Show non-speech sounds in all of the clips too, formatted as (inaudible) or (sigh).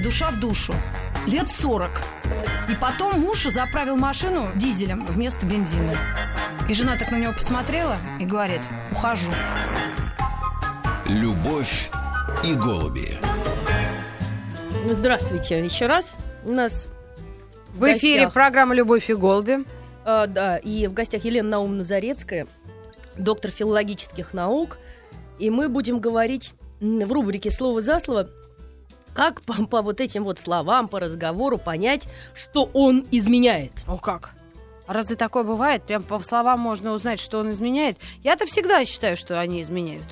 душа в душу. Лет 40. И потом муж заправил машину дизелем вместо бензина. И жена так на него посмотрела и говорит, ухожу. Любовь и голуби. Здравствуйте еще раз. У нас В эфире гостях. программа «Любовь и голуби». А, да, и в гостях Елена Наумовна Зарецкая, доктор филологических наук. И мы будем говорить в рубрике «Слово за слово», как по, по вот этим вот словам, по разговору понять, что он изменяет. О, как? Разве такое бывает? Прям по словам можно узнать, что он изменяет? Я-то всегда считаю, что они изменяют.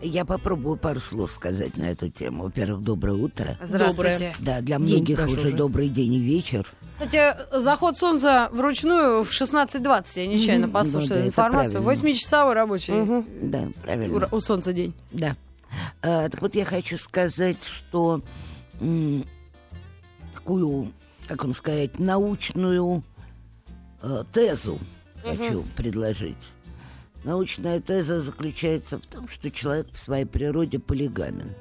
Я попробую пару слов сказать на эту тему. Во-первых, доброе утро. Здравствуйте. Да, для День многих даже уже уже. добрый день и вечер. Кстати, заход солнца вручную в 16.20. Я нечаянно послушала Ну да, информацию. правильно. 8-часовой рабочий. Да, У, правильно. у солнца день. Да. А, так вот я хочу сказать, что м, такую, как вам сказать, научную э, тезу хочу предложить. Научная теза заключается в том, что человек по своей природе полигамен.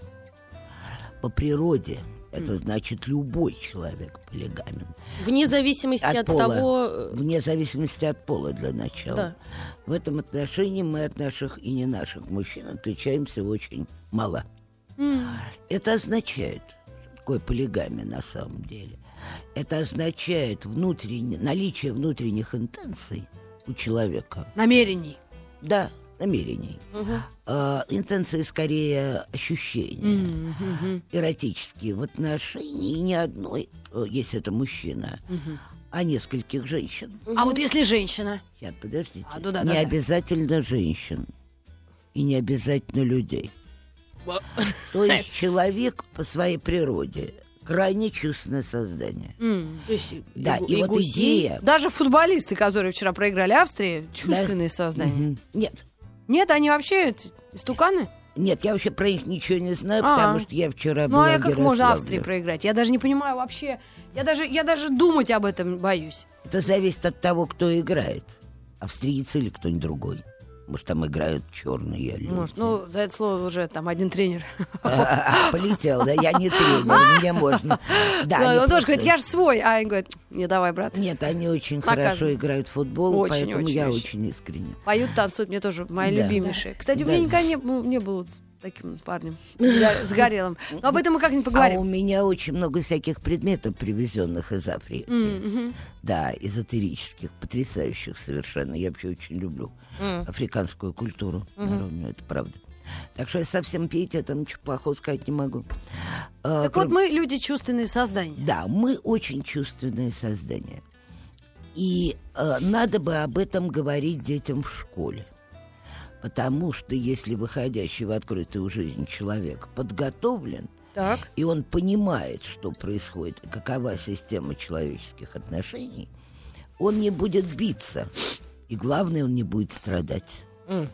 По природе. Это значит, любой человек полигамен. Вне зависимости от, От пола. того... э, Вне зависимости от пола для начала. Да. В этом отношении мы от наших и не наших мужчин отличаемся очень мало. Это означает, что такое полигамия на самом деле. Это означает внутренне- наличие внутренних интенций у человека. Намерений. Да, намерений. А, интенции скорее ощущения. Эротические в отношении не одной, э, если это мужчина, а нескольких женщин. А вот если женщина? Сейчас, подождите. А, ну да, не да, да. обязательно женщин. И не обязательно людей. То (laughs) есть человек по своей природе крайне чувственное создание. То есть, Да, гу- и вот гусей. идея... Даже футболисты, которые вчера проиграли Австрии, чувственные создания. Мгм. Нет, Нет, они вообще истуканы? нет, я вообще про них ничего не знаю, А. потому что я вчера Ну была а я в как можно. Австрии проиграть? Я даже не понимаю вообще. Я даже, я даже думать об этом боюсь. Это зависит от того, кто играет. Австриец или кто-нибудь другой. Может, там играют черные люди. Может, ну, за это слово уже там один тренер. А, Полетел, да, я не тренер, (laughs) мне можно. Да, Ну, он тоже просто- говорит, я же свой. А они говорят, не давай, брат. Нет, они очень хорошо играют в футбол, Очень, поэтому очень, я очень. очень искренне. Поют, танцуют, мне тоже мои Да. любимейшие. Кстати, у Да. меня никогда не, не было таким парнем загорелым. Но об этом мы как-нибудь А у поговорим. меня очень много всяких предметов, привезенных из Африки. Мгм. Да, эзотерических, потрясающих совершенно. Я вообще очень люблю африканскую культуру. народную, это правда. Так что я совсем пиететом ничего плохого сказать не могу. А, Так кроме- вот, мы люди чувственные создания. Да, мы очень чувственные создания. И э, надо бы об этом говорить детям в школе. Потому что если выходящий в открытую жизнь человек подготовлен, Так. и он понимает, что происходит, какова система человеческих отношений, он не будет биться. И главное, он не будет страдать. М.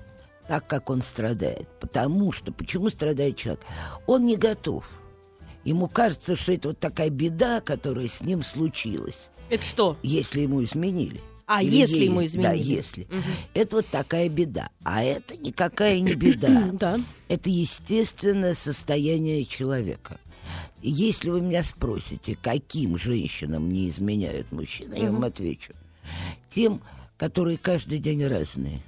Так, как он страдает. Потому что, почему страдает человек? Он не готов. Ему кажется, что это вот такая беда, которая с ним случилась, Это что? если ему изменили. А, Или если ей- ему Да, изменили. если. Это вот такая беда. А это никакая не беда. (clears throat) Да. Это естественное состояние человека. Если вы меня спросите, каким женщинам не изменяют мужчины, я вам отвечу. Тем, которые каждый день разные.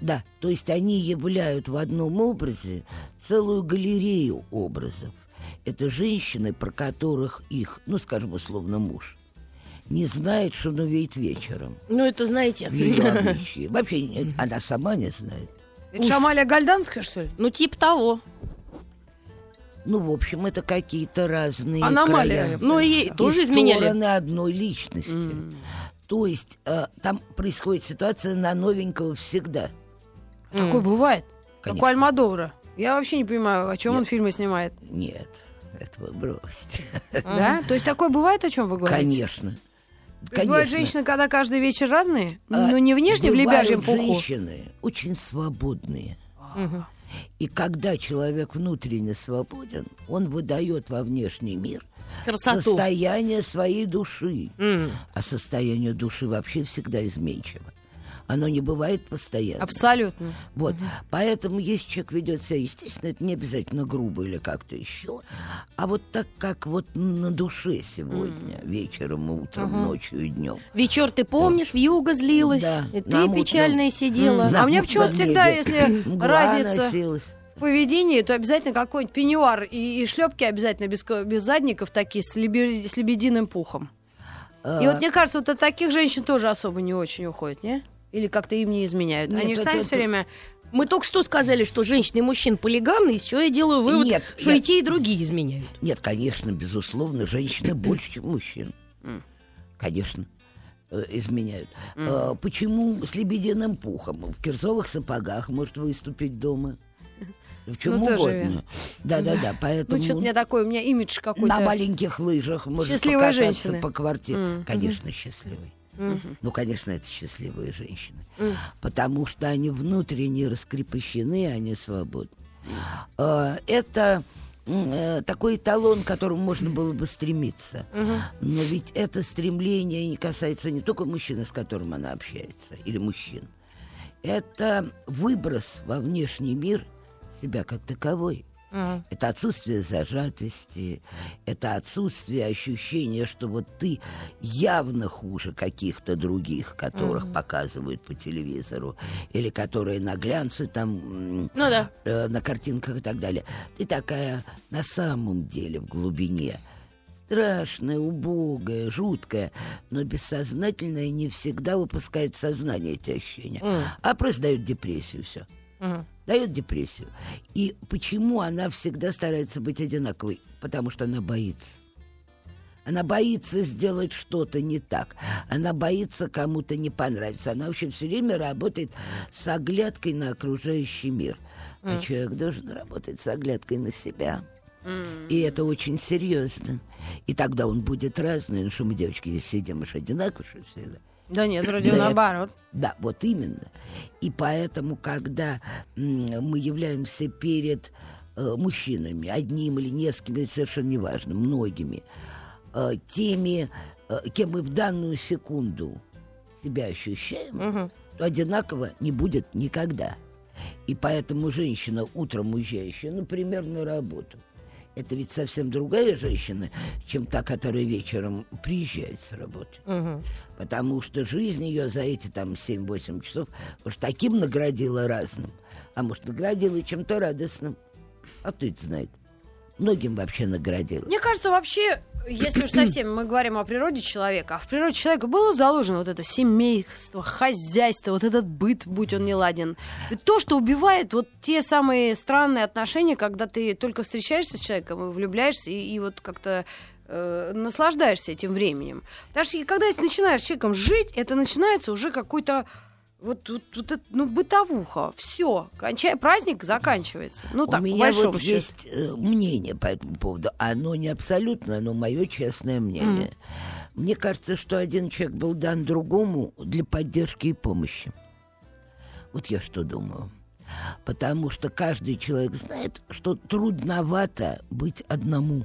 Да, то есть они являют в одном образе целую галерею образов. Это женщины, про которых их, ну, скажем, условно, муж, не знает, что он увидит вечером Ну, это знаете. в ее (laughs) обличье. Вообще, не- она сама не знает. Это Шамаля Гальданская, что ли? Ну, типа того. Ну, в общем, это какие-то разные Аномалия. края. Ну, и тоже изменяли. стороны одной личности. То есть э, там происходит ситуация на новенького всегда. Такое бывает. Как у Конечно. Альмадовра. Я вообще не понимаю, о чем он Нет. фильмы снимает. Нет, этого бросьте. Да? То есть такое бывает, о чем вы говорите? Конечно. То есть бывают женщины, когда каждый вечер разные? А, Ну, не внешне в лебяжьем пуху. женщины очень свободные. И когда человек внутренне свободен, он выдает во внешний мир Красоту. состояние своей души. М. А состояние души вообще всегда изменчиво. Оно не бывает постоянно. Абсолютно. Вот. Поэтому, если человек ведет себя, естественно, это не обязательно грубо или как-то еще, а вот так, как вот на душе сегодня, вечером, и утром, ночью и днем. Вечер ты помнишь, в юго злилась, Да, и ты печальная сидела. А у меня почему-то всегда, если разница- носилась. В поведении, то обязательно какой-нибудь пеньюар и, и шлепки обязательно без, без задников такие с, лебе- с лебединым пухом. И А, вот мне кажется, вот от таких женщин тоже особо не очень уходят, не? Или как-то им не изменяют. Нет, Они же это- сами это- все время... Мы только что сказали, что женщины и мужчин полигамны, и все, я делаю вывод, Нет, что я- и те, и другие изменяют. Нет, конечно, безусловно, женщины (clears throat) больше, чем мужчин. Конечно, э, изменяют. А, Почему с лебединым пухом? В кирзовых сапогах может выступить дома. (laughs) В чем Ну, угодно. Да-да-да, Ну, поэтому... что-то у меня такой, у меня имидж какой-то... На маленьких лыжах может Счастливые покататься женщины. по квартире. М. Конечно, счастливые. Ну, конечно, это счастливые женщины. М. Потому что они внутренне раскрепощены, они свободны. А, Это э, такой эталон, к которому можно было бы стремиться. Но ведь это стремление не касается не только мужчины, с которым она общается, или мужчин. Это выброс во внешний мир себя как таковой. Это отсутствие зажатости, это отсутствие ощущения, что вот ты явно хуже каких-то других, которых показывают по телевизору, или которые на глянце там Ну да. э, на картинках и так далее. Ты такая на самом деле в глубине. Страшная, убогая, жуткая, но бессознательная не всегда выпускает в сознание эти ощущения, М. а просто дает депрессию все Мгм. Дает депрессию. И почему она всегда старается быть одинаковой? Потому что она боится. Она боится сделать что-то не так. Она боится кому-то не понравиться. Она вообще все время работает с оглядкой на окружающий мир. А человек должен работать с оглядкой на себя. И это очень серьезно. И тогда он будет разный. Ну что мы, девочки, здесь сидим, мы же одинаковые что всегда. Да нет, (clears throat) вроде Да, наоборот. Да, вот именно. И поэтому, когда мы являемся перед э, мужчинами, одним или несколькими, совершенно неважно, многими, э, теми, э, кем мы в данную секунду себя ощущаем, Мгм. то одинаково не будет никогда. И поэтому женщина, утром уезжающая, например, на работу, это ведь совсем другая женщина, чем та, которая вечером приезжает с работы. Мгм. Потому что жизнь ее за эти там 7-8 часов уж таким наградила разным. А может, наградила чем-то радостным. А кто это знает? Многим вообще наградила. Мне кажется, вообще, если уж совсем мы говорим о природе человека, а в природе человека было заложено вот это семейство, хозяйство, вот этот быт, будь он не ладен. И то, что убивает вот те самые странные отношения, когда ты только встречаешься с человеком и влюбляешься, и, и вот как-то э, наслаждаешься этим временем. Потому что когда начинаешь с человеком жить, это начинается уже какой-то вот, вот, вот это, ну, бытовуха. Все. Кончай, праздник заканчивается. Ну, так, У меня вот счету. есть э, мнение по этому поводу. Оно не абсолютно, но мое честное мнение. Мне кажется, что один человек был дан другому для поддержки и помощи. Вот я что думаю. Потому что каждый человек знает, что трудновато быть одному.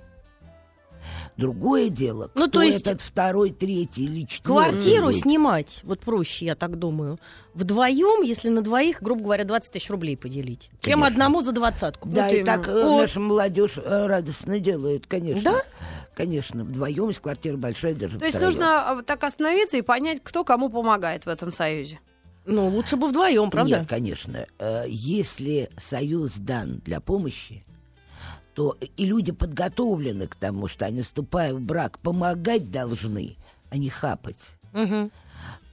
Другое дело, Ну, кто то есть этот второй, третий или четвертый Квартиру будет. снимать, вот проще, я так думаю, вдвоем, если на двоих, грубо говоря, 20 тысяч рублей поделить. Чем Конечно. одному за двадцатку. Да, Вот и именно. так э, Вот. наша молодежь э, радостно делает, конечно. Да? Конечно, вдвоем, если квартира большая, даже То есть втроем. нужно а, так остановиться и понять, кто кому помогает в этом союзе. Ну, лучше бы вдвоем, правда? Нет, конечно. Э, Если союз дан для помощи, то и люди подготовлены к тому, что они, вступая в брак, помогать должны, а не хапать. Мгм.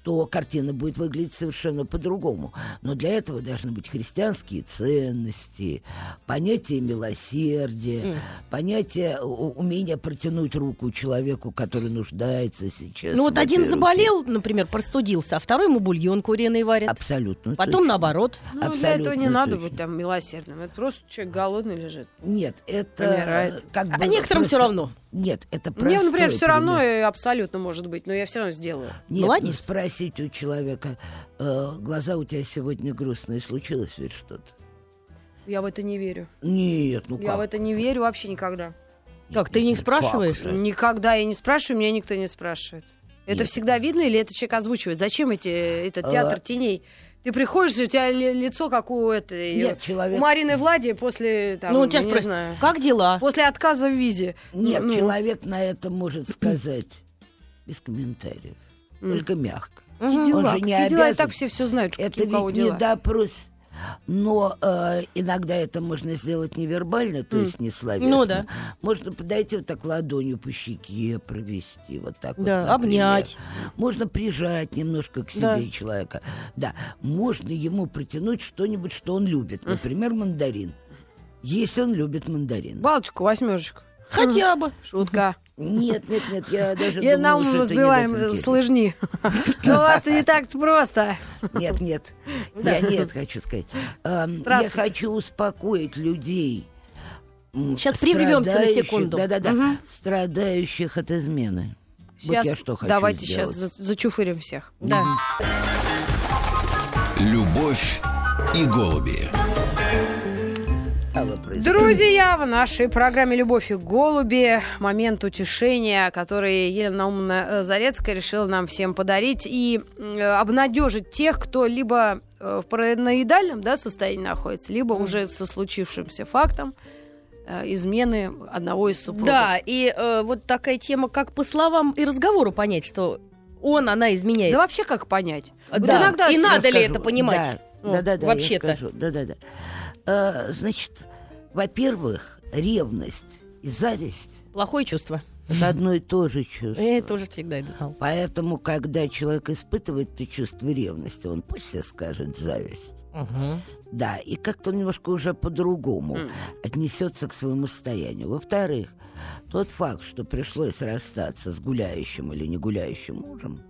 То картина будет выглядеть совершенно по-другому. Но для этого должны быть христианские ценности, понятие милосердия, понятие у- умения протянуть руку человеку, который нуждается сейчас. Ну вот один руке. заболел, например, простудился, а второй ему бульон куриный варит. Абсолютно. Потом точно. наоборот. Ну, для Абсолютно этого не надо точно. быть там милосердным. Это просто человек голодный лежит. Нет, это Помирает. как бы... А некоторым просто- все равно. Нет, это Мне, например, простой все равно и абсолютно может быть, но я все равно сделаю. Нет, Молодец. ну спросить у человека, э, глаза у тебя сегодня грустные, случилось ведь что-то? Я в это не верю. Нет, ну Я как? в это не верю вообще никогда. Как, ты не Как спрашиваешь? же? Никогда я не спрашиваю, меня никто не спрашивает. Это Нет. всегда видно или это человек озвучивает? Зачем эти, этот театр А. теней? Ты приходишь, у тебя ли- лицо как у этой... Нет, у человек... Марины Влади после, там, ну, тебя не спросят, знаю, как дела? после отказа в визе. Нет, Ну, человек на это может сказать без комментариев. Только мягко. дела? Он же не Какие дела? И обязан. так все все знают, Это у ведь не дела. допрос. Но э, иногда это можно сделать невербально, то есть не словесно. Ну да. Можно подойти вот так ладонью по щеке провести, вот так вот, Да, например. обнять. Можно прижать немножко к себе Да. человека. Да, можно ему протянуть что-нибудь, что он любит. Например, мандарин. Если он любит мандарин. Балочку, восьмерочку. Хотя бы. Шутка. Нет, нет, нет, я даже Я думаю, на ум что это не в разбиваем слыжни. Но у вас не так просто. Нет, нет. Я нет хочу сказать. Эм, Я хочу успокоить людей. Сейчас прервемся на секунду. Да-да-да. Страдающих от измены. Вот Сейчас я что хочу давайте сделать. сейчас за- зачуфырим всех. Да. Любовь и голуби. Стало происходить. Друзья, в нашей программе «Любовь и голуби» момент утешения, который Елена Наумовна э, Зарецкая решила нам всем подарить и э, обнадежить тех, кто либо э, в параноидальном да, состоянии находится, либо уже со случившимся фактом измены одного из супругов. Да, и э, вот такая тема, как по словам и разговору понять, что он, она изменяет. Да вообще как понять? Вот Да. иногда И надо ли Расскажу. это понимать? Ну, Да, да, да, вообще-то. Скажу. да, да, да. Э, значит, во-первых, ревность и зависть Плохое чувство. это одно и то же чувство. Я тоже всегда это знал. Поэтому, когда человек испытывает это чувство ревности, он пусть себе скажет зависть. Да, и как-то он немножко уже по-другому М. отнесется к своему состоянию. Во-вторых, тот факт, что пришлось расстаться с гуляющим или не гуляющим мужем,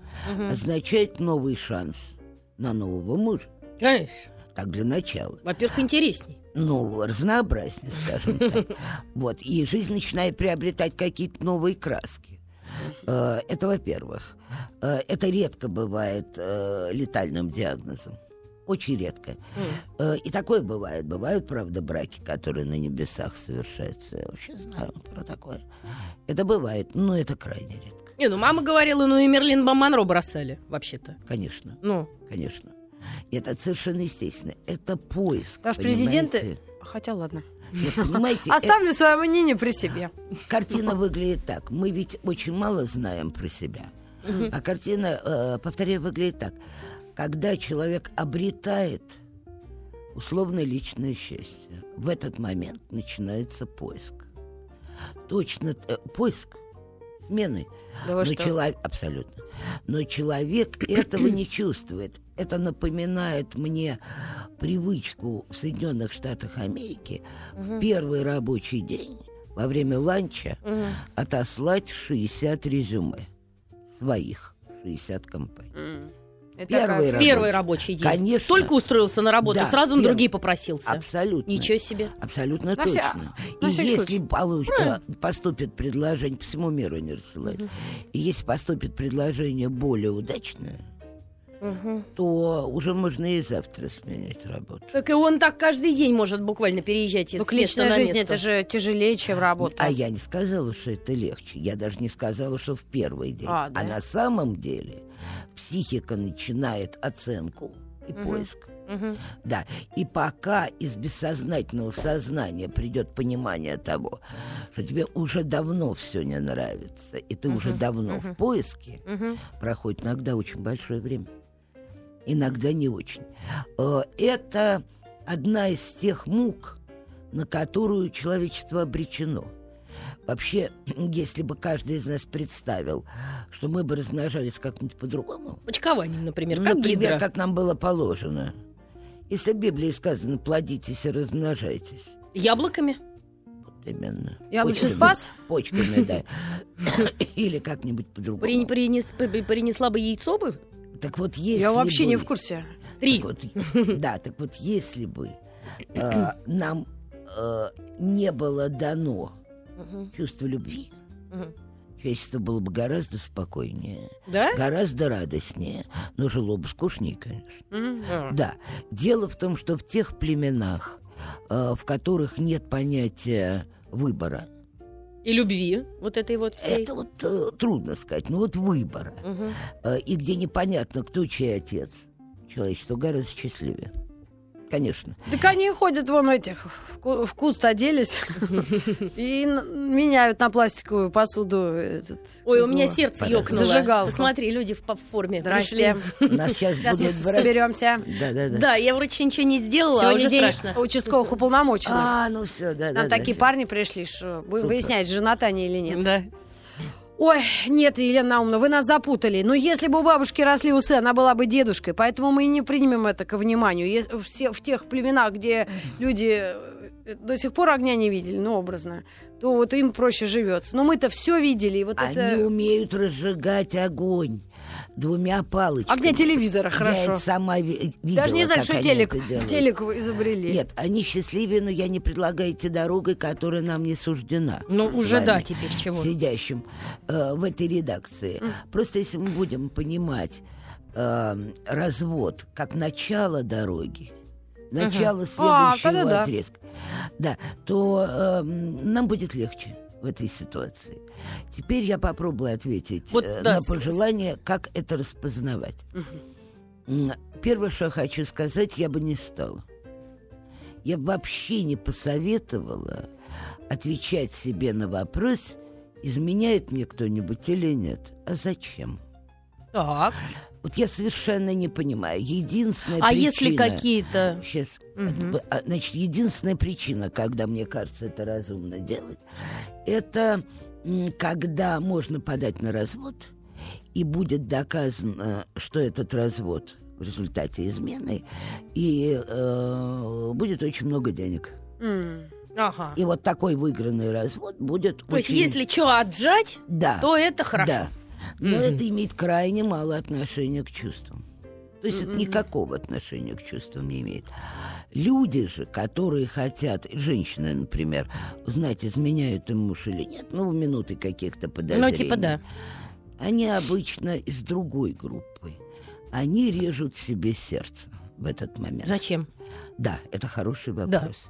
означает новый шанс на нового мужа. Конечно. Так для начала. Во-первых, интересней. Ну, разнообразнее, скажем так. (laughs) Вот. И жизнь начинает приобретать какие-то новые краски. Э, Это во-первых. Э, Это редко бывает э, летальным диагнозом. Очень редко. Э, И такое бывает. Бывают, правда, браки, которые на небесах совершаются. Я вообще знаю про такое. Это бывает, но это крайне редко. Не, ну мама говорила, ну и Мерлин Монро бросали, вообще-то. Конечно, Ну, конечно. Это совершенно естественно. Это поиск. Наш президент... Хотя ладно. Нет, понимаете, (laughs) э- Оставлю свое мнение при себе. Картина (laughs) выглядит так. Мы ведь очень мало знаем про себя. А картина, э, повторяю, выглядит так. Когда человек обретает условно личное счастье, в этот момент начинается поиск. Точно э, поиск смены. Да Но чело- Абсолютно. Но человек (clears throat) этого не чувствует. Это напоминает мне привычку в Соединенных Штатах Америки в первый рабочий день во время ланча отослать 60 резюме своих, 60 компаний. М. Это Первый раз. первый рабочий день. Конечно. Только устроился на работу, Да, сразу на другие попросился. Абсолютно. Ничего себе. Абсолютно На вся- точно. на и если случай. получ- э, поступит предложение, по всему миру они рассылают, и если поступит предложение более удачное, Мгм. то уже можно и завтра сменить работу. Так и он так каждый день может буквально переезжать из Ну, места личной на жизни место. это же тяжелее, чем работа. А я не сказала, что это легче. Я даже не сказала, что в первый день. А, да? на самом деле психика начинает оценку и поиск. Мгм. Да, и пока из бессознательного сознания придет понимание того, что тебе уже давно все не нравится, и ты уже давно в поиске, Мгм. проходит иногда очень большое время. Иногда не очень. Э, Это одна из тех мук, на которую человечество обречено. Вообще, (clears throat) если бы каждый из нас представил, что мы бы размножались как-нибудь по-другому, Почкованием, например, как например, гидра. как нам было положено. Если в Библии сказано «плодитесь и размножайтесь», Яблоками. вот именно. Яблочный спас? Почками, да. (laughs) Или как-нибудь по-другому. принес- при- принесла бы яйцо бы. Так вот, если Я вообще не в курсе. Три. Так вот, (laughs) да, так вот, если бы э, нам э, не было дано Мгм. чувство любви, Мгм. человечество было бы гораздо спокойнее, Да? гораздо радостнее, но жило бы скучнее, конечно. А. Да, дело в том, что в тех племенах, э, в которых нет понятия выбора, И любви вот этой вот всей. Это вот э, трудно сказать, ну вот выбор. Мгм. Э, и где непонятно, кто чей отец, человечество гораздо счастливее. Конечно. Так они ходят вон этих, в, ку- в куст оделись (laughs) и меняют на пластиковую посуду этот... Ой, у меня сердце ёкнуло. Зажигалку. Посмотри, люди в, форме пришли. Нас сейчас будут брать... соберемся. Да, да, да. Да, я вроде ничего не сделала, а Сегодня уже день страшно. участковых уполномоченных. А, ну все, да, да. Нам да, такие парни пришли, что будем Супер. выяснять, женаты они или нет. Да. Ой, нет, Елена Наумовна, вы нас запутали. Но если бы у бабушки росли усы, она была бы дедушкой. Поэтому мы не примем это ко вниманию. Все, в тех племенах, где люди э, до сих пор огня не видели, ну, образно, то вот им проще живется. Но мы-то все видели. И вот Они это... умеют разжигать огонь двумя палочками. Огня телевизора, Я хорошо. это сама ви- видела, Даже не знаю, что телек, телек вы изобрели. Нет, они счастливее, но я не предлагаю идти дорогой, которая нам не суждена. Ну, уже да, теперь чего. Сидящим э, в этой редакции. Просто если мы будем понимать э, развод как начало дороги, начало А, следующего тогда да. отрезка, да, то э, нам будет легче в этой ситуации. Теперь я попробую ответить Вот, э, да, на пожелание, как это распознавать. М, Первое, что я хочу сказать, я бы не стала. Я бы вообще не посоветовала отвечать себе на вопрос, изменяет мне кто-нибудь или нет. А зачем? Так. Вот я совершенно не понимаю. Единственная А причина... если какие-то... Сейчас. А, Значит, единственная причина, когда мне кажется это разумно делать, это когда можно подать на развод, и будет доказано, что этот развод в результате измены, и э, будет очень много денег. М. Ага. И вот такой выигранный развод будет То есть, очень... если что отжать, Да. то это хорошо. Да. Но Мгм. это имеет крайне мало отношения к чувствам. То есть это никакого отношения к чувствам не имеет. Люди же, которые хотят, женщины, например, узнать, изменяют им муж или нет, ну, в минуты каких-то подозрений. Ну, типа да. Они обычно из другой группы. Они режут себе сердце в этот момент. Зачем? Да, это хороший вопрос.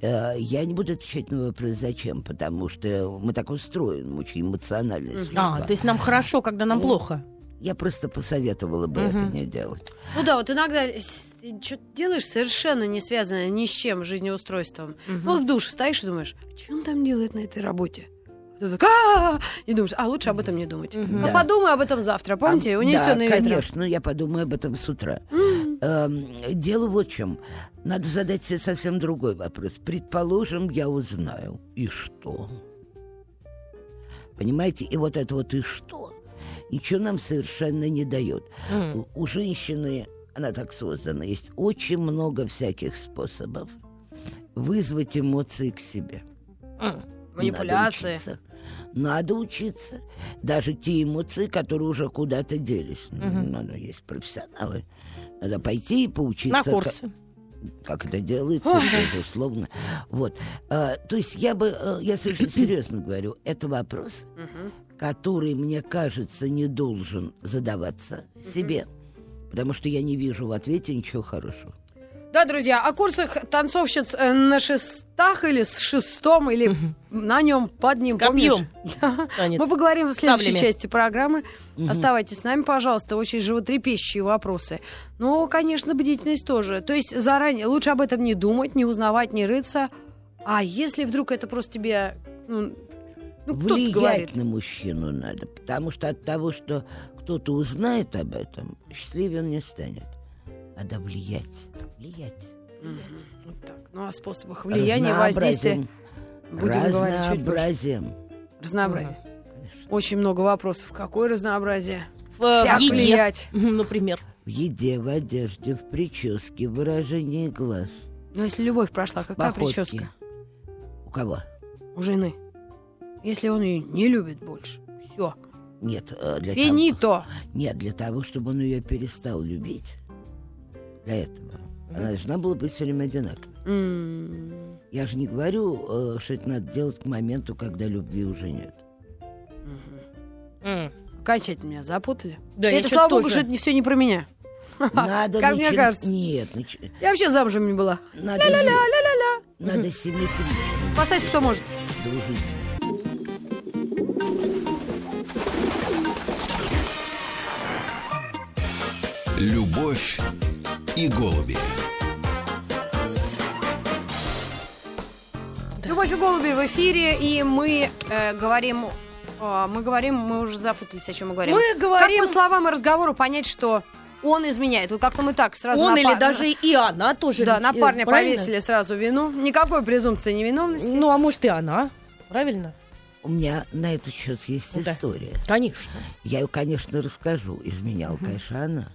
Э, Я не буду отвечать на вопрос, зачем, потому что мы так устроены, мы очень эмоциональные существа. А, то есть нам хорошо, когда нам Ну, плохо. Я просто посоветовала бы это Мгм. не делать. Ну да, вот иногда что-то делаешь совершенно не связанное ни с чем жизнеустройством. Ну, вот в душе стоишь и думаешь, что он там делает на этой работе? Ты так, «А-а-а!» И думаешь, а лучше об этом не думать. Ну, Да. подумай об этом завтра, помните? А, Унесенные да, ветром. конечно, ну, я подумаю об этом с утра. Эм, дело вот в чем. Надо задать себе совсем другой вопрос. Предположим, я узнаю. И что? Понимаете? И вот это вот «и что?» Ничего нам совершенно не дает. М. У, у женщины, она так создана, есть очень много всяких способов вызвать эмоции к себе. М. Манипуляции. Надо учиться. Надо учиться. Даже те эмоции, которые уже куда-то делись. Ну, Надо есть профессионалы. Надо пойти и поучиться. На курсы. Как это делается, безусловно. Вот. А, то есть я бы, э, я совершенно (clears throat) серьезно говорю, это вопрос, который, мне кажется, не должен задаваться себе. Потому что я не вижу в ответе ничего хорошего. Да, друзья, о курсах танцовщиц э, на шестах или с шестом, или на нем, под ним, С помнишь? (laughs) Да. Мы поговорим в следующей Саблями. части программы. Оставайтесь с нами, пожалуйста, очень животрепещущие вопросы. Ну, конечно, бдительность тоже. То есть заранее лучше об этом не думать, не узнавать, не рыться. А если вдруг это просто тебе... Ну, ну, Влиять говорит. на мужчину надо, потому что от того, что кто-то узнает об этом, счастливее он не станет. Надо влиять. Влиять. Вот так. Ну, о способах влияния, воздействия Разнообразием. будем говорить чуть позже. Разнообразием. Разнообразие. Очень много вопросов. Какое разнообразие? В, в еде, влиять? Например. В еде, в одежде, в прическе, в выражении глаз. Ну, если любовь прошла, какая походке. прическа У кого? у жены? Если он ее не любит больше. Все. Нет, э, для Финито. того, нет, для того, чтобы он ее перестал любить. Для этого. Она должна была быть все время одинаковой. М. Я же не говорю, э, что это надо делать к моменту, когда любви уже нет. М. Окончательно меня запутали. Да, это, слава богу, тоже. что это не все не про меня. Надо (laughs) Как мне начи- кажется. Нет, нач- Я вообще замужем не была. надо, зи- надо симметрично Спасать кто может. дружить. Любовь и голуби. Любовь и голуби в эфире, и мы э, говорим... э, мы говорим, мы уже запутались, о чем мы говорим. Мы говорим- Как по словам и разговору понять, что он изменяет? Вот как-то мы так сразу... Он на или пар- даже и она тоже. Да, ведь, на э, парня правильно? повесили сразу вину. Никакой презумпции невиновности. Ну, а может и она. Правильно? У меня на этот счет есть Да. история. Конечно. Я ее, конечно, расскажу. Изменяла, конечно, она.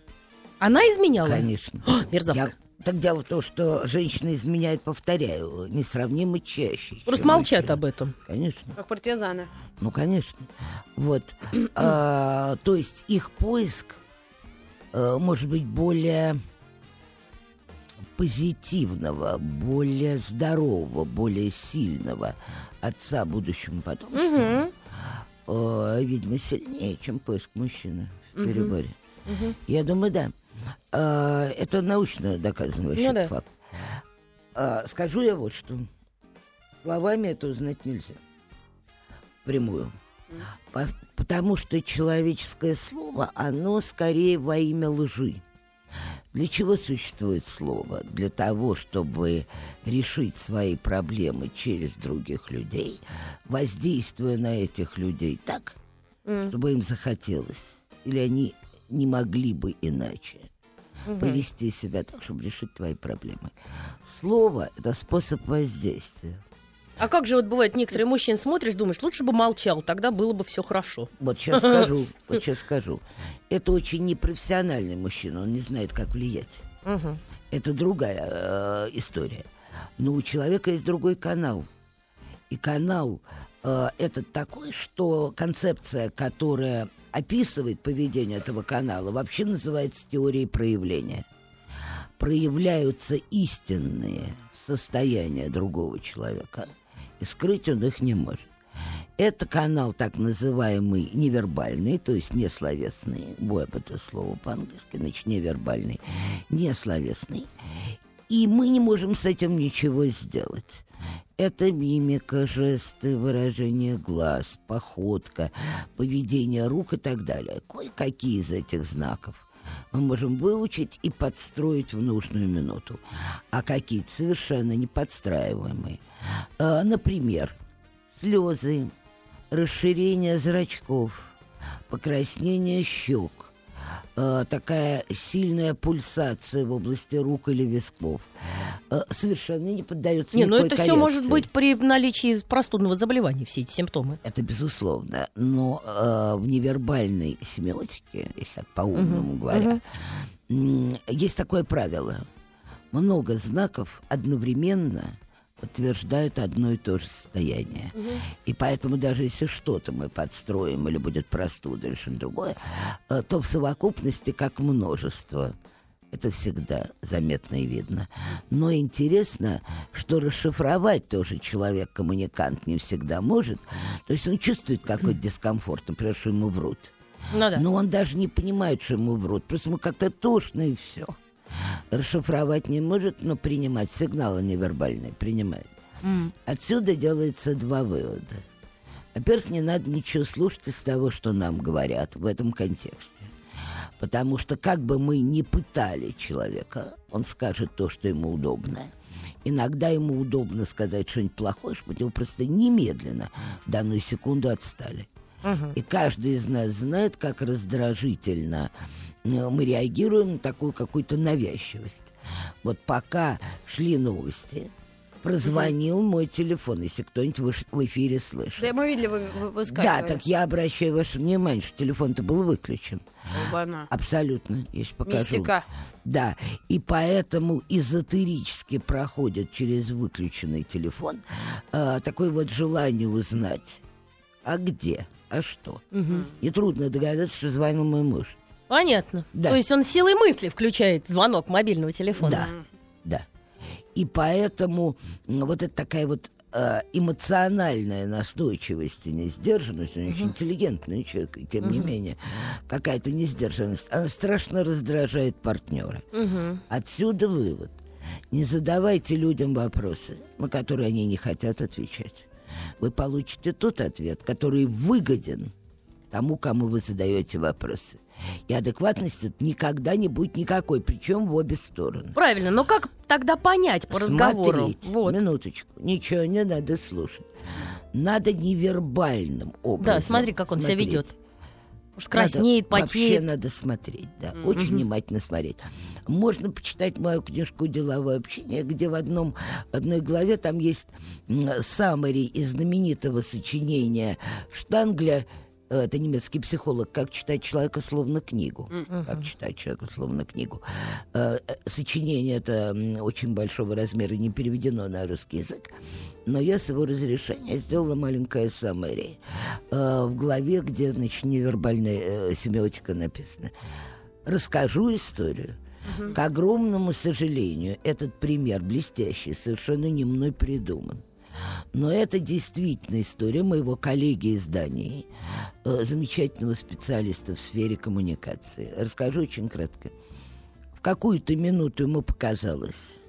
Она изменяла? Конечно. О, (gasps) мерзавка. Я- Так дело в том, что женщины изменяют, повторяю, несравнимо чаще. Просто молчат мужчины. об этом. Конечно. Как партизаны. Ну, конечно. Вот. А, (clears throat) то есть их поиск э, может быть более позитивного, более здорового, более сильного отца будущему потомству, э, видимо, сильнее, чем поиск мужчины в переборе. Я думаю, да. Э, это научно доказанный Ну да. факт. А, скажу я вот что. Словами это узнать нельзя. Прямую. По- потому что человеческое слово, оно скорее во имя лжи. Для чего существует слово? Для того, чтобы решить свои проблемы через других людей, воздействуя на этих людей так, М. чтобы им захотелось. Или они не могли бы иначе повести себя так, чтобы решить твои проблемы. Слово – это способ воздействия. А как же вот бывает, некоторые мужчины смотришь, думаешь, лучше бы молчал, тогда было бы все хорошо. Вот сейчас скажу, (laughs) вот сейчас скажу. Это очень непрофессиональный мужчина, он не знает, как влиять. Это другая э, история. Но у человека есть другой канал. И канал э, этот такой, что концепция, которая описывает поведение этого канала, вообще называется теорией проявления. Проявляются истинные состояния другого человека, и скрыть он их не может. Это канал так называемый невербальный, то есть несловесный. Бой это слово по-английски, значит, невербальный, несловесный. И мы не можем с этим ничего сделать. Это мимика, жесты, выражение глаз, походка, поведение рук и так далее. Кое-какие из этих знаков мы можем выучить и подстроить в нужную минуту. А какие-то совершенно неподстраиваемые. А, Например, слезы, расширение зрачков, покраснение щек, э, такая сильная пульсация в области рук или висков, э, совершенно не поддается Не, ну никакой это все может коррекции. быть при наличии простудного заболевания, все эти симптомы. Это безусловно. Но э, в невербальной семиотике, если так по-умному говоря, м, есть такое правило. Много знаков одновременно подтверждают одно и то же состояние. И поэтому даже если что-то мы подстроим или будет простуда или что-то другое, э, то в совокупности как множество. Это всегда заметно и видно. Но интересно, что расшифровать тоже человек-коммуникант не всегда может. То есть он чувствует какой-то дискомфорт, например, что ему врут. Ну да. Но он даже не понимает, что ему врут. Просто ему как-то тошно и все. Расшифровать не может, но принимать сигналы невербальные принимает. Отсюда делается два вывода. Во-первых, не надо ничего слушать из того, что нам говорят в этом контексте. Потому что как бы мы ни пытали человека, он скажет то, что ему удобно. Иногда ему удобно сказать что-нибудь плохое, чтобы его просто немедленно в данную секунду отстали. И каждый из нас знает, как раздражительно мы реагируем на такую какую-то навязчивость. Вот пока шли новости, прозвонил мой телефон, если кто-нибудь в эфире слышал. Да, мы видели, вы, вы Да, так я обращаю ваше внимание, что телефон-то был выключен. Оба-на. Абсолютно, я сейчас покажу. Мистика. Да, и поэтому эзотерически проходит через выключенный телефон а, такое вот желание узнать, а где, а что. Нетрудно догадаться, что звонил мой муж. Понятно. Да. То есть он силой мысли включает звонок мобильного телефона. Да, да. И поэтому вот это такая вот э, эмоциональная настойчивость и несдержанность, он очень интеллигентный человек, и тем не менее, какая-то несдержанность, она страшно раздражает партнера. Мгм. Отсюда вывод. Не задавайте людям вопросы, на которые они не хотят отвечать. Вы получите тот ответ, который выгоден тому, кому вы задаете вопросы. И адекватности никогда не будет никакой, причем в обе стороны. Правильно, но как тогда понять по разговору? Смотреть. Вот. Минуточку. Ничего не надо слушать. Надо невербальным образом. Да, смотри, как он себя смотреть. ведет. Уж краснеет, Надо- Вообще потеет. надо смотреть, да. Очень внимательно смотреть. Можно почитать мою книжку «Деловое общение», где в одном, одной главе там есть саммари из знаменитого сочинения Штангля это немецкий психолог, как читать человека словно книгу. Как читать человека словно книгу. Э, э, Сочинение это очень большого размера, не переведено на русский язык. Но я с его разрешения сделала маленькое саммари э, в главе, где, значит, невербальная э, семиотика написана. Расскажу историю. К огромному сожалению, этот пример блестящий, совершенно не мной придуман. Но это действительно история моего коллеги из Дании, э, замечательного специалиста в сфере коммуникации. Расскажу очень кратко. В какую-то минуту ему показалось,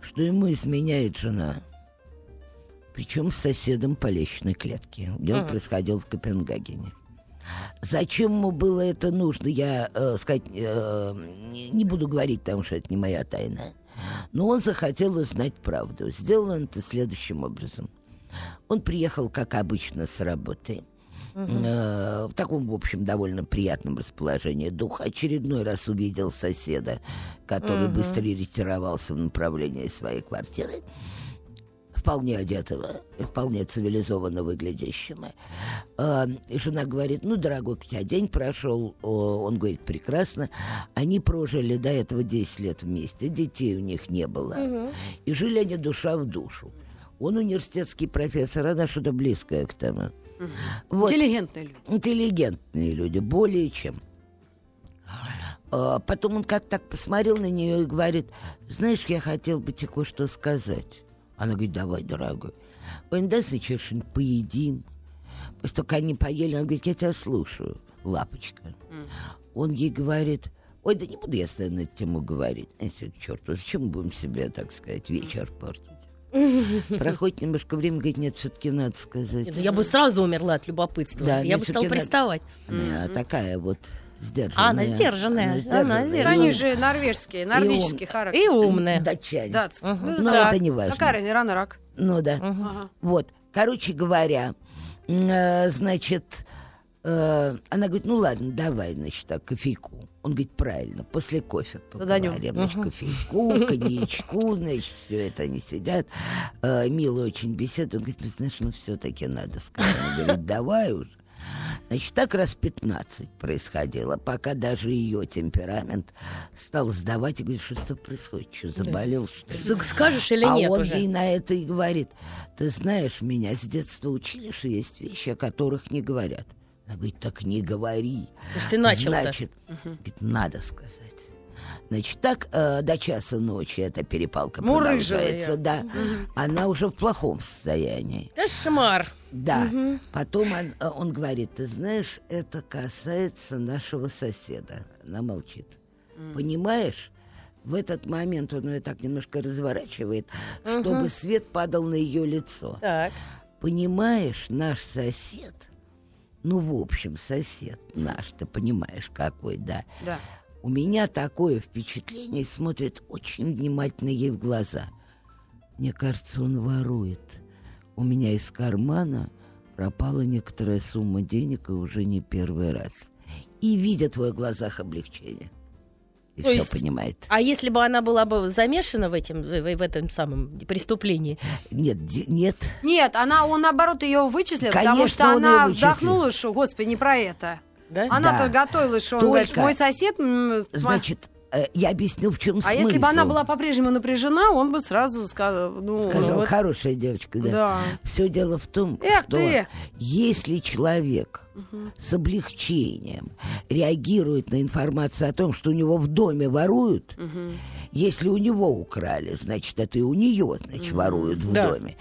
что ему изменяет жена, причем с соседом по лестничной клетке. Дело происходило в Копенгагене. Зачем ему было это нужно, я э, сказать э, не буду говорить, потому что это не моя тайна. Но он захотел узнать правду. Сделал он это следующим образом. Он приехал, как обычно, с работы. Э, в таком, в общем, довольно приятном расположении духа. Очередной раз увидел соседа, который быстро ретировался в направлении своей квартиры вполне одетого, вполне цивилизованно выглядящего. А, И жена говорит, ну, дорогой, у тебя день прошел. Он говорит, прекрасно. Они прожили до этого 10 лет вместе, детей у них не было. И жили они душа в душу. Он университетский профессор, она что-то близкое к тому. Вот. Интеллигентные люди. Интеллигентные люди, более чем. А, Потом он как так посмотрел на нее и говорит, знаешь, я хотел бы тебе кое-что сказать. Она говорит, давай, дорогой. Ой, ну дай сначала что-нибудь поедим. После того, как они поели, она говорит, я тебя слушаю, лапочка. Он ей говорит, ой, да не буду я с тобой на эту тему говорить. Если к черту, зачем мы будем себе, так сказать, вечер портить? (laughs) Проходит немножко времени, говорит, нет, все-таки надо сказать. Нет, Я бы сразу умерла от любопытства. Да, я бы стала надо- приставать. Она такая вот сдержанная. А, она сдержанная. Она сдержанная. сдержанная. Они же норвежские, норвежский он- характер. И умная. Датчане. Датский. Мгм. Ну, Но так. это не важно. Какая разница, рано рак. Ну да. Ага. Вот. Короче говоря, э, значит, э, она говорит, ну ладно, давай, значит, так, кофейку. Он говорит, правильно, после кофе поговорим. Значит, кофейку, коньячку, (laughs) значит, все это они сидят. Э, мило очень беседуют. Он говорит, ну знаешь, ну все-таки надо сказать. Он говорит, давай уже. Значит, так раз 15 происходило, пока даже ее темперамент стал сдавать и говорит, что с тобой происходит, что заболел, что ли? Так скажешь или а нет он уже? ей на это и говорит, ты знаешь, меня с детства учили, что есть вещи, о которых не говорят. Она говорит, так не говори. Уж ты начал-то. Значит, говорит, надо сказать. Значит, так э, до часа ночи эта перепалка Мурыжила продолжается, её. да. Она уже в плохом состоянии. Кошмар. Да. Потом он, э, он говорит, ты знаешь, это касается нашего соседа. Она молчит. Понимаешь? В этот момент он ее так немножко разворачивает, чтобы свет падал на ее лицо. Так. Понимаешь, наш сосед, ну, в общем, сосед наш, ты понимаешь, какой, да. Да. У меня такое впечатление, смотрит очень внимательно ей в глаза. Мне кажется, он ворует. У меня из кармана пропала некоторая сумма денег, и уже не первый раз. И видя в твоих глазах облегчение. И То все есть- понимает. А если бы она была бы замешана в этом, в, в этом самом преступлении? Нет, де- нет. Нет, она, он наоборот ее вычислил, потому Конечно, что он её она вздохнула, что, господи, не про это. Да? Она-то Да. готовилась, что он Только- говорит, мой сосед... Значит, я объясню, в чем а смысл. если бы она была по-прежнему напряжена, он бы сразу сказал... Ну, Сказал, вот- хорошая девочка, да. Да. Все дело в том, Эх что ты! если человек с облегчением реагирует на информацию о том, что у него в доме воруют, если у него украли, значит, это и у нее, значит, воруют в Да. доме.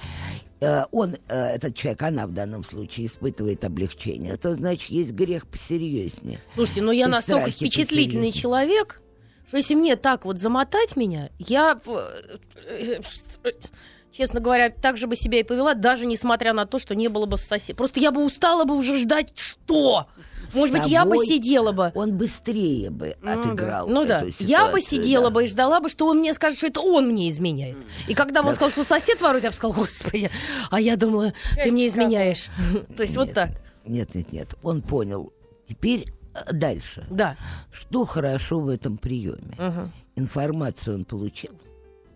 Э, Он, э, этот человек, она в данном случае испытывает облегчение, то значит есть грех посерьезнее. Слушайте, ну я И настолько впечатлительный посерьезнее. человек, что если мне так вот замотать меня, я, э, э, честно говоря, так же бы себя и повела, даже несмотря на то, что не было бы соседа. Просто я бы устала бы уже ждать что? Может быть, я бы сидела бы. Он быстрее бы Ну отыграл Ну да, эту я бы ситуацию, сидела да. бы и ждала бы, что он мне скажет, что это он мне изменяет. И когда он Да. сказал, что сосед ворует, я бы сказала, господи, а я думала, ты мне изменяешь. (laughs) То есть вот так. Нет, нет, нет. Он понял. Теперь дальше. Да. Что хорошо в этом приеме? Мгм. Информацию он получил.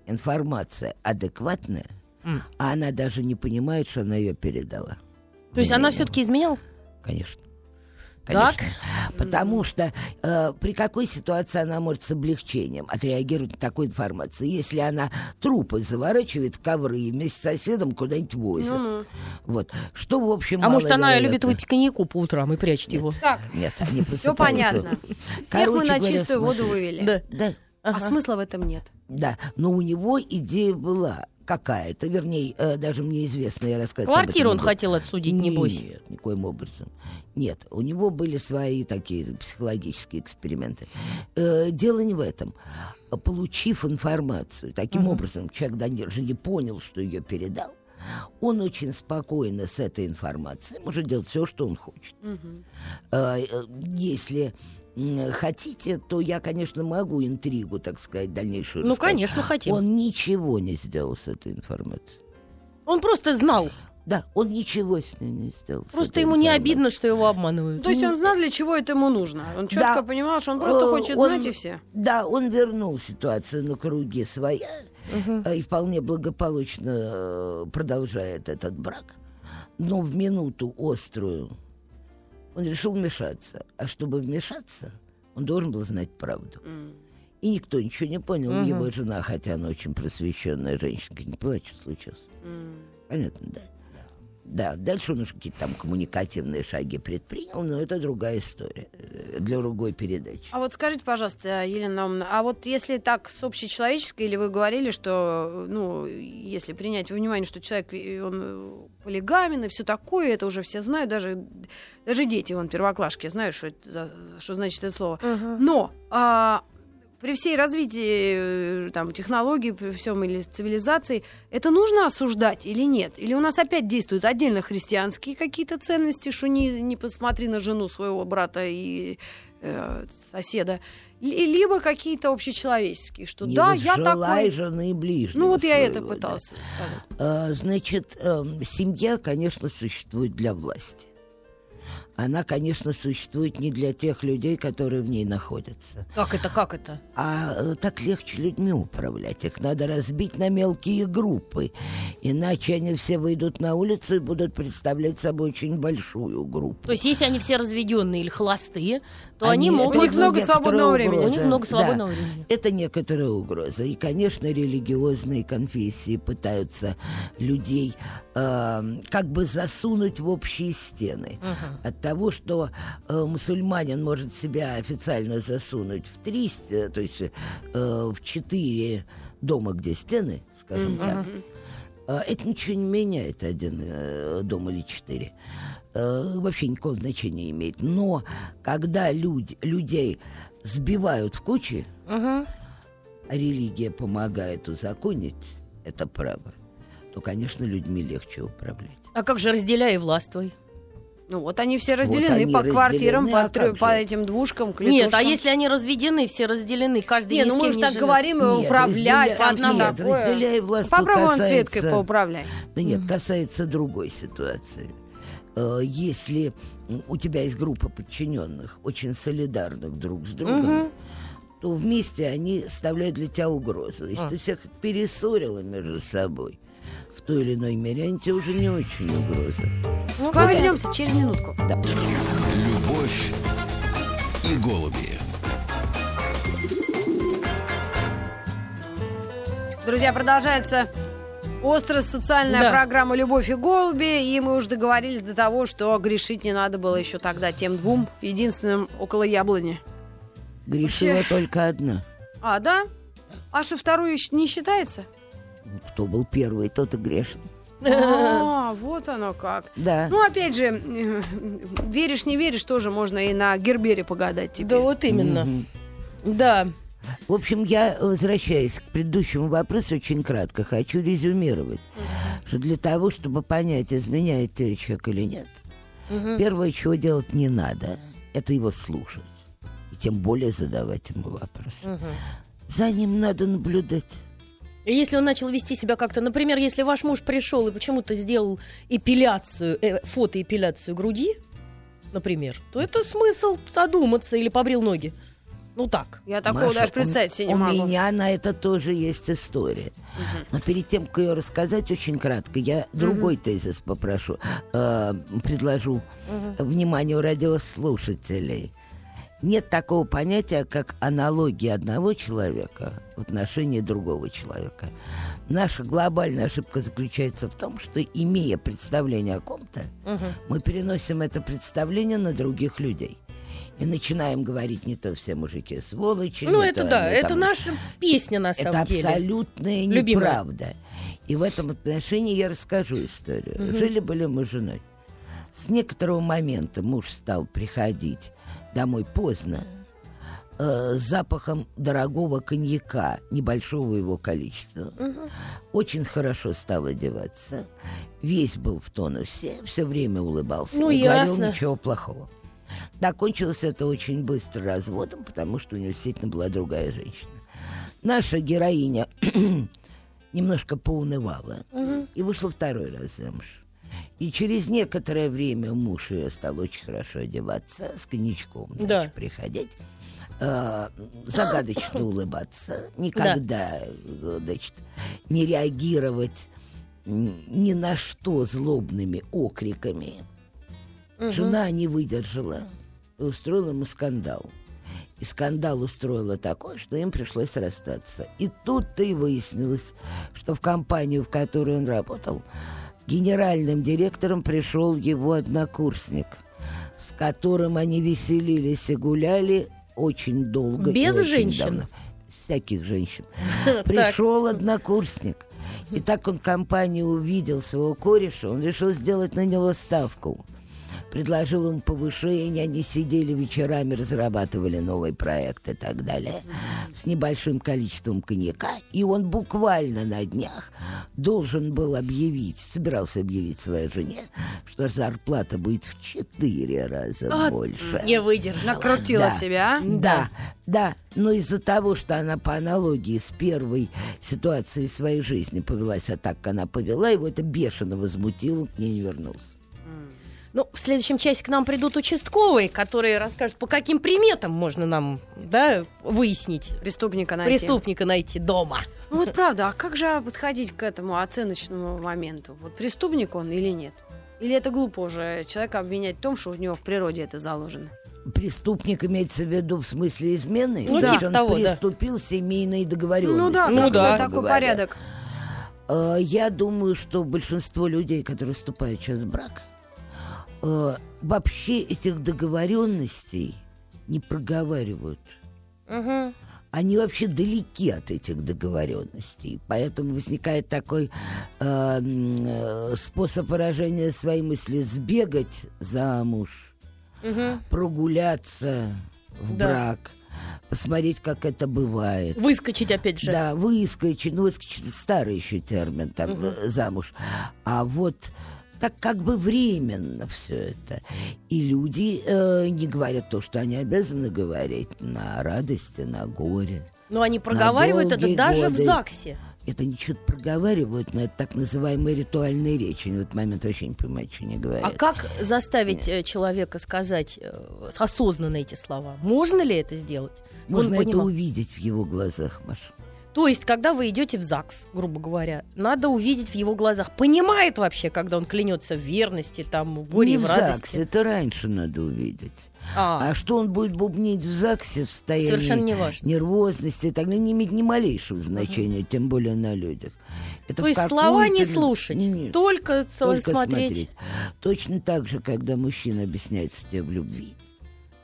Информация адекватная, М. а она даже не понимает, что она ее передала. То есть она все-таки изменяла? Конечно. Так. Потому что э, при какой ситуации она может с облегчением отреагировать на такую информацию? Если она трупы заворачивает в ковры и вместе с соседом куда-нибудь возит. Ну-ну. Вот. Что, в общем, А может, она любит выпить коньяку по утрам и прячет его? Так, Нет, они все понятно. Всех мы на говоря, чистую воду вывели. Да. Да, А Ага. смысла в этом нет. да. Но у него идея была какая-то, вернее, э, даже мне известно, я этом Квартиру он хотел отсудить, небось. Нет, никоим образом. Нет, у него были свои такие психологические эксперименты. Э, дело не в этом. Получив информацию, таким образом, человек даже не понял, что ее передал, он очень спокойно с этой информацией может делать все, что он хочет. Э, Если хотите, то я, конечно, могу интригу, так сказать, дальнейшую Ну, рассказать. конечно, хотим. Он... Он ничего не сделал с этой информацией. просто знал. Да, он ничего с ней не сделал. Просто ему не обидно, что его обманывают. То есть он знал, для чего это ему нужно. Он четко Да. понимал, что он просто Э, хочет он- знать и все. Да, он вернул ситуацию на круги своя Мгм. э, и вполне благополучно э, продолжает этот брак. Но в минуту острую он решил вмешаться. А чтобы вмешаться, он должен был знать правду. И никто ничего не понял. Мгм. Его жена, хотя она очень просвещенная женщина, не поняла, что случилось. Понятно, да? Да, дальше он уже какие-то там коммуникативные шаги предпринял, но это другая история э, для другой передачи. А вот скажите, пожалуйста, Елена Наумовна, а вот если так с общечеловеческой, или вы говорили, что, ну, если принять во внимание, что человек, он э, полигамен и все такое, это уже все знают, даже, даже дети, вон, первоклашки, знают, что, это за- что значит это слово. Но а, при всей развитии э, там, технологий, при всем или цивилизации, это нужно осуждать или нет? Или у нас опять действуют отдельно христианские какие-то ценности, что не, не посмотри на жену своего брата и э, соседа, Ли- либо какие-то общечеловеческие, что Не да, я такой... жены ближнего Ну вот я это своего, да. сказать. А, Значит, эм, семья, конечно, существует для власти. Она, конечно, существует не для тех людей, которые в ней находятся. Как это, как это? А э, так легче людьми управлять. Их надо разбить на мелкие группы. Иначе они все выйдут на улицу и будут представлять собой очень большую группу. То есть, если они все разведенные или холостые, то они, Они- могут... У них много свободного времени. У них много Да. свободного времени. Это некоторая угроза. И, конечно, религиозные конфессии пытаются людей э, как бы засунуть в общие стены. Мгм. От того, что э, мусульманин может себя официально засунуть в три, то есть э, в четыре дома, где стены, скажем так, э, это ничего не меняет, один э, дом или четыре. Э, вообще никакого значения не имеет. Но когда люди, людей сбивают в кучи, а религия помогает узаконить это право, то, конечно, людьми легче управлять. А как же разделяй и властвуй? Ну вот они все разделены они по квартирам, разделены, по, а как трё- по этим двушкам, Нет, а клетушкам. если они разведены, все разделены, каждый Не, ни ну мы же не так живет. говорим, Нет, управлять, разделя- одно нет, такое. разделяй власть, Попробуй касается- он Светкой поуправляй. Да нет, касается другой ситуации. Э, Если у тебя есть группа подчиненных, очень солидарных друг с другом, Мгм. то вместе они составляют для тебя угрозу. Если А. ты всех перессорила между собой, в той или иной мере, они тебе уже не очень угроза. Ну, К вам вернемся через минутку. Любовь и голуби. Друзья, продолжается остро-социальная Да. программа «Любовь и голуби», и мы уже договорились до того, что грешить не надо было еще тогда тем двум, единственным около яблони. Грешила Вообще- только одна. А, да? А что, вторую не считается? Кто был первый, тот и грешен. А, вот оно как. Да. Ну, опять же, веришь, не веришь, тоже можно и на Гербере погадать теперь. Да вот именно. Мгм. Да. В общем, я, возвращаясь к предыдущему вопросу, очень кратко хочу резюмировать, что для того, чтобы понять, изменяет тебе человек или нет, Мгм. первое, чего делать не надо, это его слушать. И тем более задавать ему вопросы. Мгм. За ним надо наблюдать. Если он начал вести себя как-то, например, если ваш муж пришел и почему-то сделал эпиляцию, э, фотоэпиляцию груди, например, то это смысл задуматься или побрил ноги. Ну так. Я такого Маша, даже представить себе не у, могу. У меня на это тоже есть история. Но перед тем, как ее рассказать, очень кратко, я другой тезис попрошу, э, предложу вниманию радиослушателей. Нет такого понятия, как аналогия одного человека в отношении другого человека. Наша глобальная ошибка заключается в том, что, имея представление о ком-то, Мгм. мы переносим это представление на других людей. И начинаем говорить не то все мужики сволочи. Ну, это то да, это там- наша песня на самом это деле. абсолютная Любимая. неправда. И в этом отношении я расскажу историю. Жили-были мы с женой. С некоторого момента муж стал приходить домой поздно, э, с запахом дорогого коньяка, небольшого его количества. Очень хорошо стал одеваться. Весь был в тонусе, все время улыбался. Ну, не говорил ясно. ничего плохого. Закончилось это очень быстро разводом, потому что у него действительно была другая женщина. Наша героиня (clears throat) немножко поунывала и вышла второй раз замуж. И через некоторое время муж ее стал очень хорошо одеваться, с коньячком значит, Да. приходить, э, загадочно (coughs) улыбаться, никогда э, значит, не реагировать ни на что злобными окриками. Жена не выдержала и устроила ему скандал. И скандал устроила такой, что им пришлось расстаться. И тут-то и выяснилось, что в компанию, в которой он работал, генеральным директором пришел его однокурсник, с которым они веселились и гуляли очень долго. Без очень женщин? давно. Всяких женщин. (laughs) Пришел однокурсник. И так он в компании увидел своего кореша, он решил сделать на него ставку. Предложил ему повышение, они сидели вечерами, разрабатывали новый проект и так далее, с небольшим количеством коньяка. И он буквально на днях должен был объявить, собирался объявить своей жене, что зарплата будет в четыре раза А, больше. Не выдержала. Накрутила Да. себя. Да, да. Но из-за того, что она по аналогии с первой ситуацией своей жизни повелась, а так как она повела, его это бешено возмутило, к ней не вернулся. Ну, в следующем часе к нам придут участковые, которые расскажут, по каким приметам можно нам да, выяснить, Преступника найти. преступника найти дома. Ну вот правда, а как же подходить к этому оценочному моменту? Вот преступник он или нет? Или это глупо уже человека обвинять в том, что у него в природе это заложено? Преступник имеется в виду в смысле измены? Ну, есть типа он того, да. приступил семейной договоренности. Ну да, Ну да. такой говоря. порядок. Э, Я думаю, что большинство людей, которые вступают сейчас в брак, э, вообще этих договоренностей не проговаривают. Мгм. они вообще далеки от этих договоренностей. Поэтому возникает такой э, э, способ выражения своей мысли сбегать замуж, Мгм. прогуляться в Да. брак, посмотреть, как это бывает. Выскочить опять же. Да, выскочить, ну, выскочить это старый еще термин, там, э, замуж. А вот так как бы временно все это. И люди э, не говорят то, что они обязаны говорить на радости, на горе. Но они проговаривают это даже в годы. ЗАГСе. Это они что-то проговаривают, но это так называемые ритуальные речи. Они в этот момент вообще не понимают, что они говорят. А как заставить э, человека сказать э, осознанно эти слова? Можно ли это сделать? Можно Он это понимал. увидеть в его глазах, Маша. То есть, когда вы идете в ЗАГС, грубо говоря, надо увидеть в его глазах, понимает вообще, когда он клянется в верности, там, в горе, не и в в ЗАГСе, радости. это раньше надо увидеть. А, А что он будет бубнить в ЗАГСе в состоянии совершенно не важно. нервозности, тогда не имеет ни малейшего значения, тем более на людях. Это То в есть слова не слушать, Нет, только, только смотреть. Точно так же, когда мужчина объясняется тебе в любви,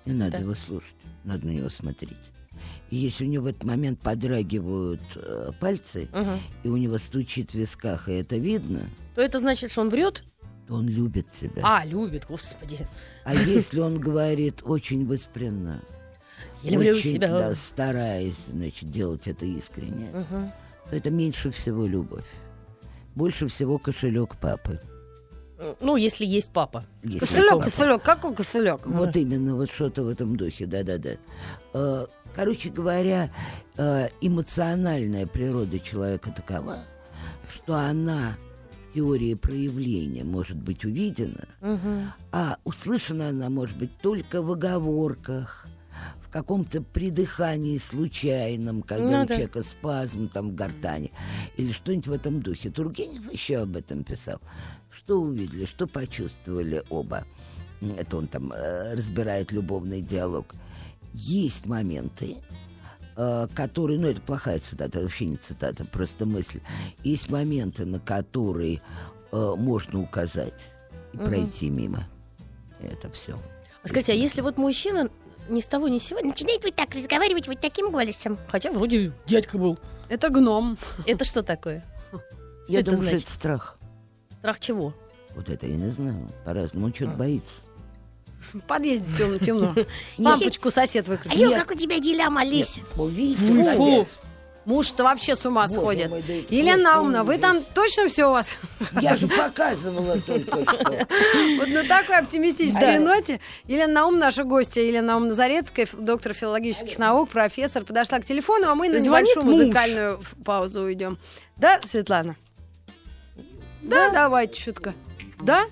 не надо Да. его слушать, надо на него смотреть. И если у него в этот момент подрагивают э, пальцы, Мгм. и у него стучит в висках, и это видно, То это значит, что он врет? то он любит тебя. А, любит, господи. А если он говорит очень воспренно, Я люблю очень, тебя. да, стараясь, значит, делать это искренне, Мгм. то это меньше всего любовь. Больше всего кошелек папы. Ну, если есть папа. Если Косылек, папа. косылек, какой косылек? Вот именно, вот что-то в этом духе, да-да-да. Э, Короче говоря, э, эмоциональная природа человека такова, что она в теории проявления может быть увидена, а услышана она может быть только в оговорках, в каком-то придыхании случайном, когда Ну у да. человека спазм там в гортани, или что-нибудь в этом духе. Тургенев еще об этом писал. Что увидели, что почувствовали оба. Это он там э, разбирает любовный диалог. Есть моменты, э, которые, ну это плохая цитата, вообще не цитата, просто мысль. Есть моменты, на которые э, можно указать и пройти мимо. Это все. Скажите, а если вот мужчина ни с того ни с сего Начинает вот так разговаривать вот таким голосом. Хотя вроде дядька был. Это гном. Это что такое? Я это думаю, значит? что это страх. Страх чего? Вот это я не знаю. По-разному. Что-то боится. В подъезде темно, (laughs) темно. Лампочку сосед выкрутил. Алло, как у тебя дела? Увидите, Фу. Муж-то вообще с ума Боже сходит. мой, да Елена ж Наумовна, вы там точно все у вас? Я же показывала только что. (laughs) Вот на такой оптимистической ноте Елена Наум, наша гостья, Елена Наум Назарецкая, ф- доктор филологических наук, профессор, подошла к телефону, а мы на Звонит небольшую муж. музыкальную ф- паузу уйдем. Да, Светлана? Да, давайте, шутка. Да?